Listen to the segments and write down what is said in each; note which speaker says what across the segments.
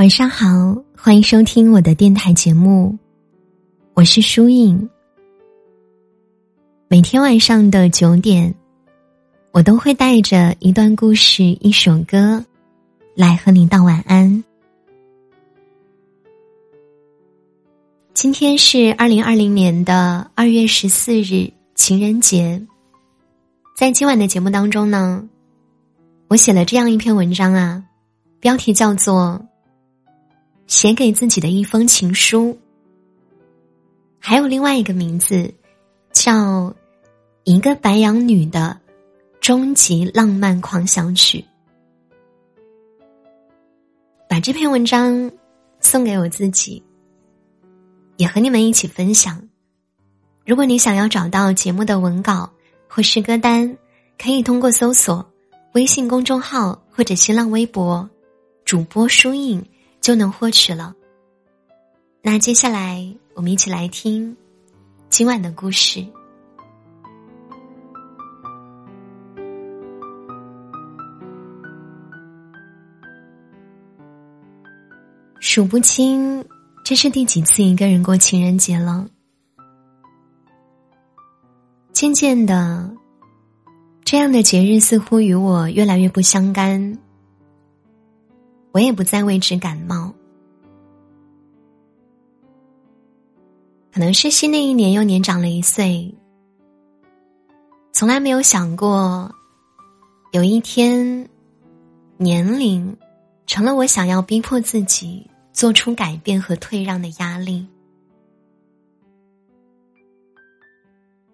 Speaker 1: 晚上好，欢迎收听我的电台节目，我是舒影。每天晚上的九点，我都会带着一段故事、一首歌来和你道晚安。今天是二零二零年的二月十四日，情人节。在今晚的节目当中呢，我写了这样一篇文章啊，标题叫做。写给自己的一封情书，还有另外一个名字，叫《一个白羊女的终极浪漫狂想曲》。把这篇文章送给我自己，也和你们一起分享。如果你想要找到节目的文稿或是歌单，可以通过搜索微信公众号或者新浪微博主播书印。就能获取了。那接下来，我们一起来听今晚的故事。数不清这是第几次一个人过情人节了。渐渐的，这样的节日似乎与我越来越不相干。我也不再为之感冒，可能是新的一年又年长了一岁。从来没有想过，有一天，年龄成了我想要逼迫自己做出改变和退让的压力。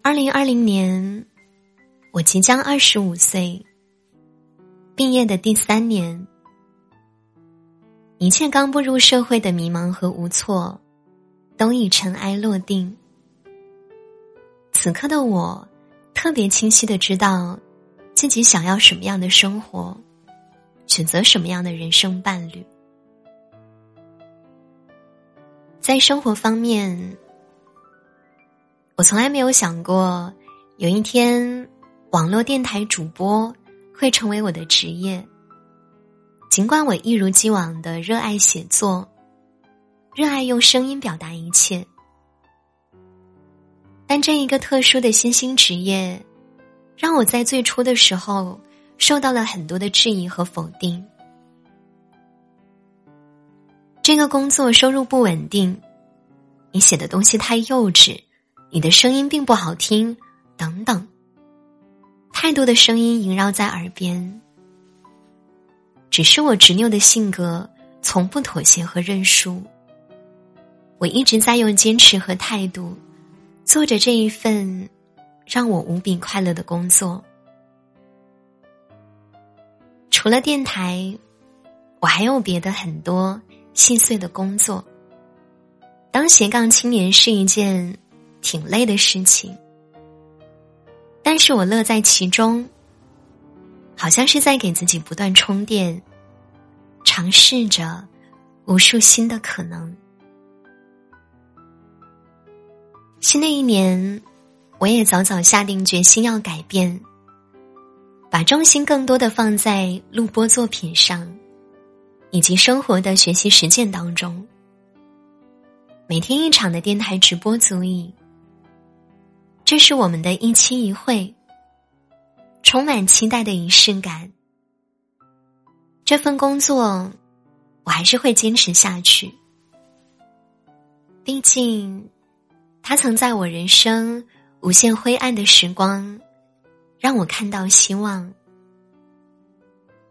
Speaker 1: 二零二零年，我即将二十五岁，毕业的第三年。一切刚步入社会的迷茫和无措，都已尘埃落定。此刻的我，特别清晰的知道，自己想要什么样的生活，选择什么样的人生伴侣。在生活方面，我从来没有想过，有一天，网络电台主播会成为我的职业。尽管我一如既往的热爱写作，热爱用声音表达一切，但这一个特殊的新兴职业，让我在最初的时候受到了很多的质疑和否定。这个工作收入不稳定，你写的东西太幼稚，你的声音并不好听，等等，太多的声音萦绕在耳边。只是我执拗的性格，从不妥协和认输。我一直在用坚持和态度，做着这一份让我无比快乐的工作。除了电台，我还有别的很多细碎的工作。当斜杠青年是一件挺累的事情，但是我乐在其中。好像是在给自己不断充电，尝试着无数新的可能。新的一年，我也早早下定决心要改变，把重心更多的放在录播作品上，以及生活的学习实践当中。每天一场的电台直播足矣，这是我们的一期一会。充满期待的仪式感，这份工作我还是会坚持下去。毕竟，他曾在我人生无限灰暗的时光，让我看到希望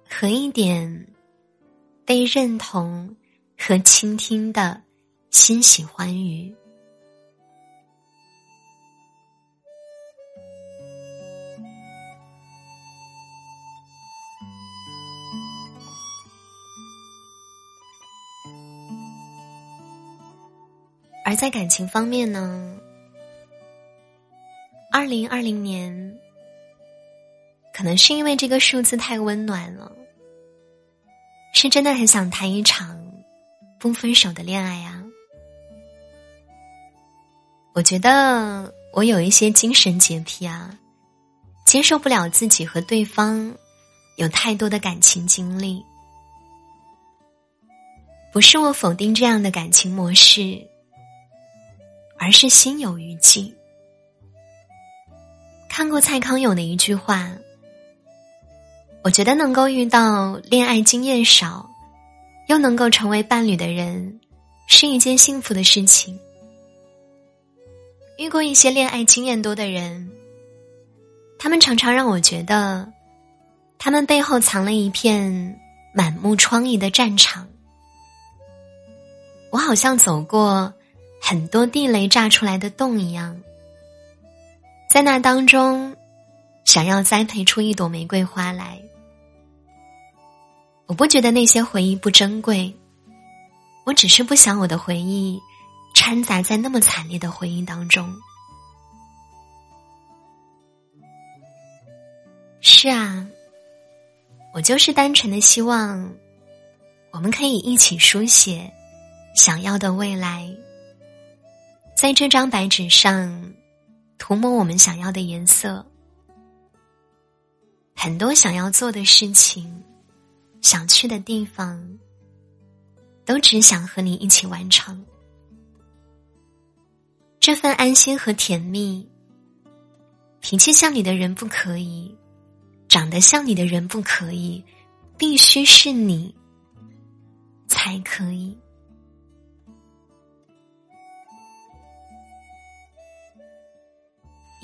Speaker 1: 和一点被认同和倾听的欣喜欢愉。而在感情方面呢，二零二零年，可能是因为这个数字太温暖了，是真的很想谈一场不分手的恋爱啊！我觉得我有一些精神洁癖啊，接受不了自己和对方有太多的感情经历。不是我否定这样的感情模式，而是心有余悸。看过蔡康永的一句话，我觉得能够遇到恋爱经验少，又能够成为伴侣的人，是一件幸福的事情。遇过一些恋爱经验多的人，他们常常让我觉得，他们背后藏了一片满目疮痍的战场。我好像走过很多地雷炸出来的洞一样。在那当中，想要栽培出一朵玫瑰花来。我不觉得那些回忆不珍贵，我只是不想我的回忆掺杂在那么惨烈的回忆当中。是啊，我就是单纯的希望，我们可以一起书写想要的未来，在这张白纸上。涂抹我们想要的颜色，很多想要做的事情，想去的地方，都只想和你一起完成。这份安心和甜蜜，脾气像你的人不可以，长得像你的人不可以，必须是你才可以。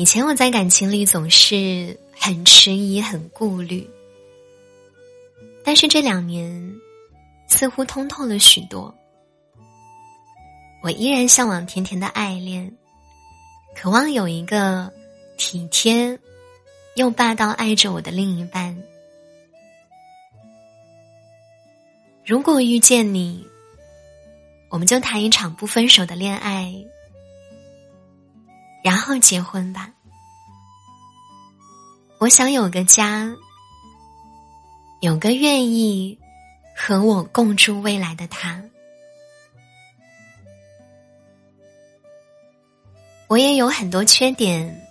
Speaker 1: 以前我在感情里总是很迟疑、很顾虑，但是这两年似乎通透了许多。我依然向往甜甜的爱恋，渴望有一个体贴又霸道爱着我的另一半。如果遇见你，我们就谈一场不分手的恋爱。然后结婚吧。我想有个家，有个愿意和我共筑未来的他。我也有很多缺点，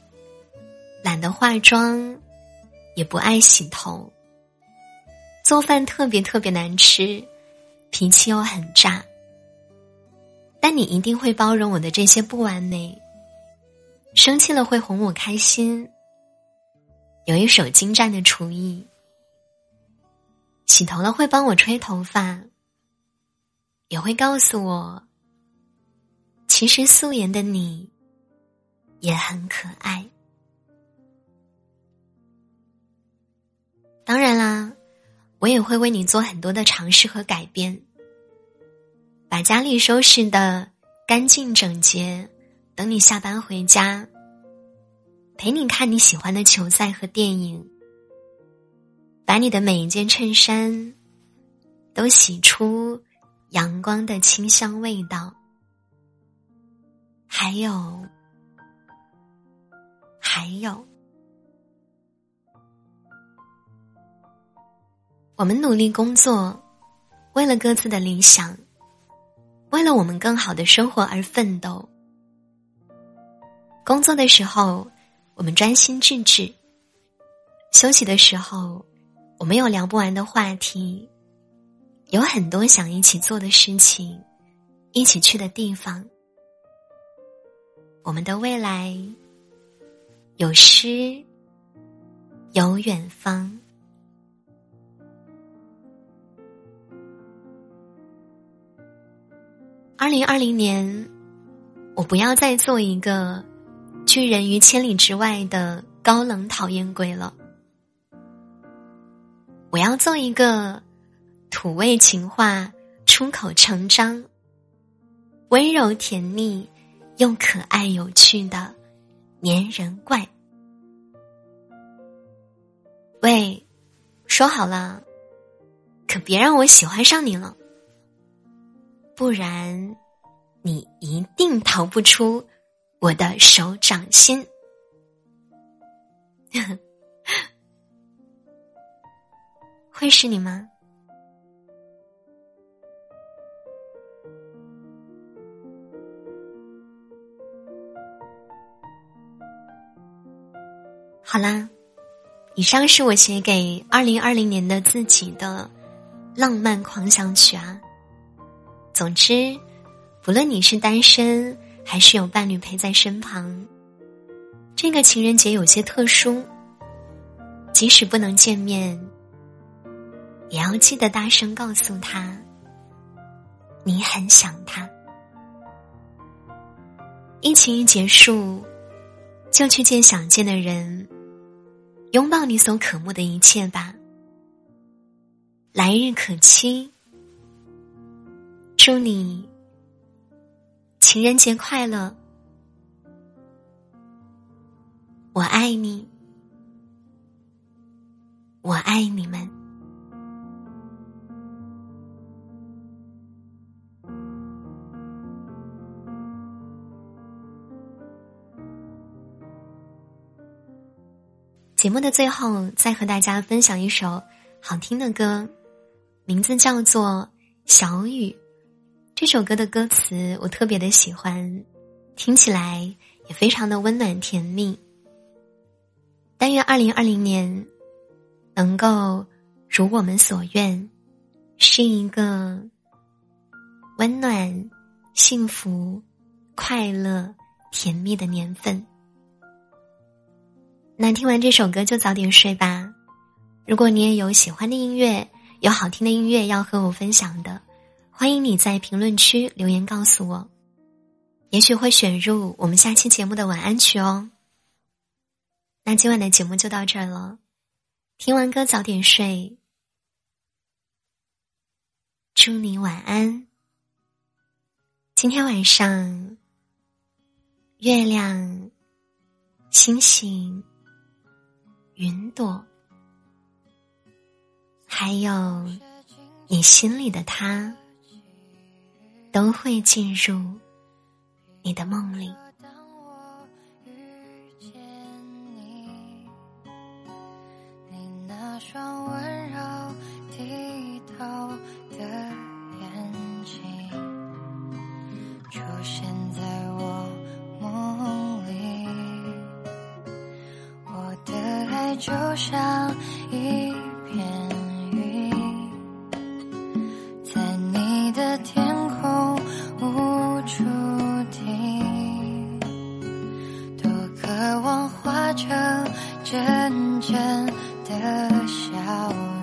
Speaker 1: 懒得化妆，也不爱洗头，做饭特别特别难吃，脾气又很炸。但你一定会包容我的这些不完美。生气了会哄我开心，有一手精湛的厨艺。洗头了会帮我吹头发，也会告诉我，其实素颜的你也很可爱。当然啦，我也会为你做很多的尝试和改变，把家里收拾的干净整洁。等你下班回家，陪你看你喜欢的球赛和电影，把你的每一件衬衫都洗出阳光的清香味道。还有，还有，我们努力工作，为了各自的理想，为了我们更好的生活而奋斗。工作的时候，我们专心致志；休息的时候，我们有聊不完的话题，有很多想一起做的事情，一起去的地方。我们的未来有诗，有远方。二零二零年，我不要再做一个。拒人于千里之外的高冷讨厌鬼了。我要做一个土味情话、出口成章、温柔甜蜜又可爱有趣的粘人怪。喂，说好了，可别让我喜欢上你了，不然你一定逃不出。我的手掌心，会是你吗？好啦，以上是我写给二零二零年的自己的浪漫狂想曲啊！总之，不论你是单身还是有伴侣陪在身旁，这个情人节有些特殊。即使不能见面，也要记得大声告诉他，你很想他。疫情一结束，就去见想见的人，拥抱你所渴慕的一切吧。来日可期，祝你情人节快乐！我爱你，我爱你们。节目的最后，再和大家分享一首好听的歌，名字叫做《小雨》。这首歌的歌词我特别的喜欢，听起来也非常的温暖甜蜜。但愿二零二零年能够如我们所愿，是一个温暖、幸福、快乐、甜蜜的年份。那听完这首歌就早点睡吧。如果你也有喜欢的音乐，有好听的音乐要和我分享的，欢迎你在评论区留言告诉我，也许会选入我们下期节目的晚安曲哦。那今晚的节目就到这儿了，听完歌早点睡，祝你晚安。今天晚上，月亮、星星。云朵，还有你心里的他，都会进入你的梦里，
Speaker 2: 当我遇见你，你那双温柔低头的眼睛出现在我梦里。我的爱就像一。阵阵的笑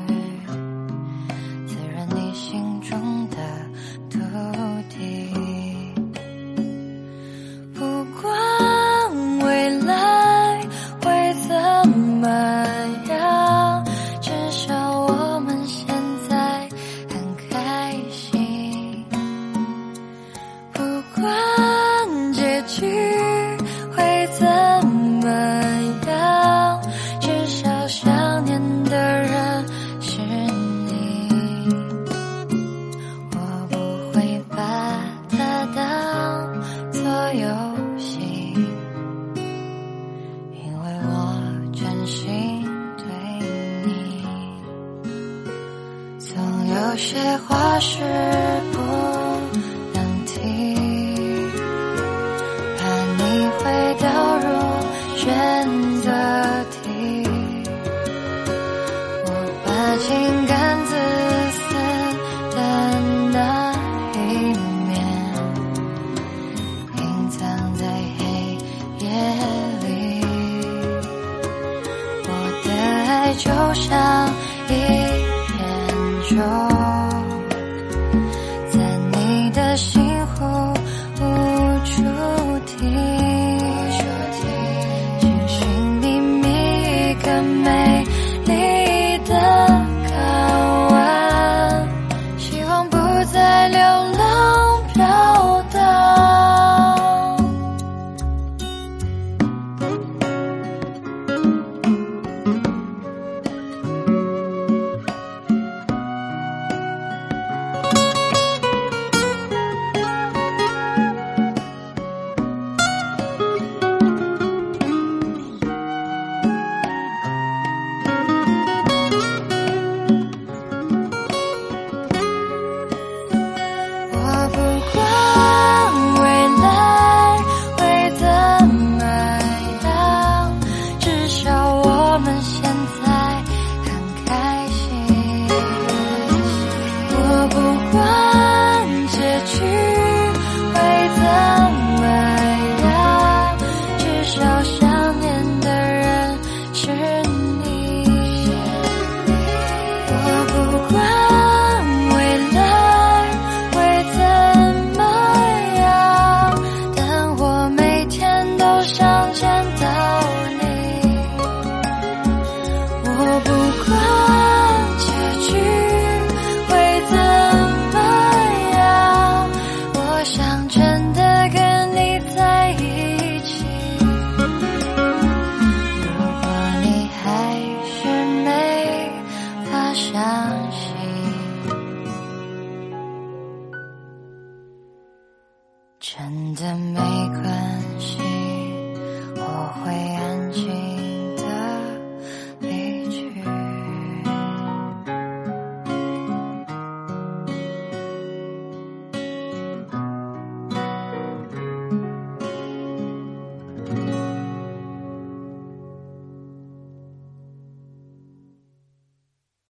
Speaker 2: 把